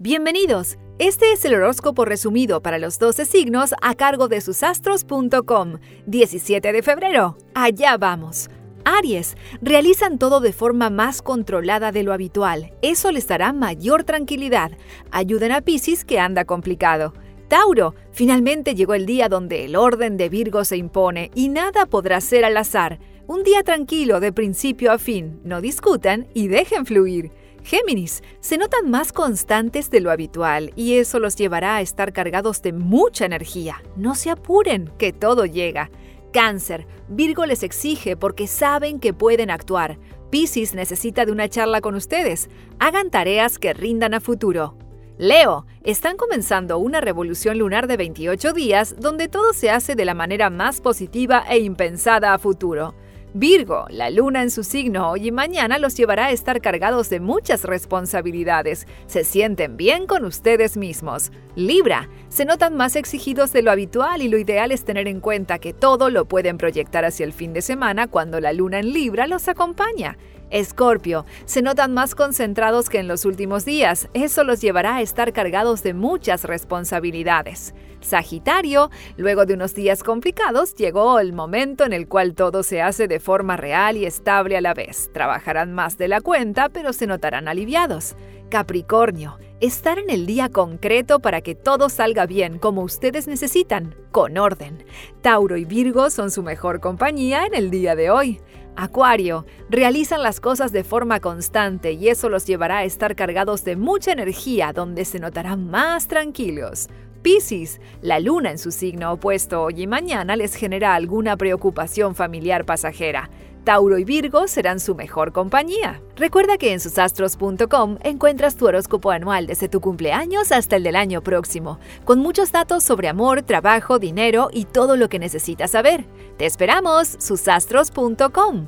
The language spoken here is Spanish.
Bienvenidos. Este es el horóscopo resumido para los 12 signos a cargo de susastros.com. 17 de febrero. Allá vamos. Aries, realizan todo de forma más controlada de lo habitual. Eso les dará mayor tranquilidad. Ayuden a Pisces que anda complicado. Tauro, finalmente llegó el día donde el orden de Virgo se impone y nada podrá ser al azar. Un día tranquilo de principio a fin. No discutan y dejen fluir. Géminis, se notan más constantes de lo habitual y eso los llevará a estar cargados de mucha energía. No se apuren, que todo llega. Cáncer, Virgo les exige porque saben que pueden actuar. Piscis necesita de una charla con ustedes. Hagan tareas que rindan a futuro. Leo, están comenzando una revolución lunar de 28 días donde todo se hace de la manera más positiva e impensada a futuro. Virgo, la luna en su signo hoy y mañana los llevará a estar cargados de muchas responsabilidades. Se sienten bien con ustedes mismos. Libra, se notan más exigidos de lo habitual y lo ideal es tener en cuenta que todo lo pueden proyectar hacia el fin de semana cuando la luna en Libra los acompaña. Escorpio, se notan más concentrados que en los últimos días. Eso los llevará a estar cargados de muchas responsabilidades. Sagitario, luego de unos días complicados, llegó el momento en el cual todo se hace de forma real y estable a la vez. Trabajarán más de la cuenta, pero se notarán aliviados. Capricornio, estar en el día concreto para que todo salga bien como ustedes necesitan, con orden. Tauro y Virgo son su mejor compañía en el día de hoy. Acuario, realizan las cosas de forma constante y eso los llevará a estar cargados de mucha energía donde se notarán más tranquilos. Piscis, la luna en su signo opuesto hoy y mañana les genera alguna preocupación familiar pasajera. Tauro y Virgo serán su mejor compañía. Recuerda que en susastros.com encuentras tu horóscopo anual desde tu cumpleaños hasta el del año próximo, con muchos datos sobre amor, trabajo, dinero y todo lo que necesitas saber. Te esperamos, susastros.com.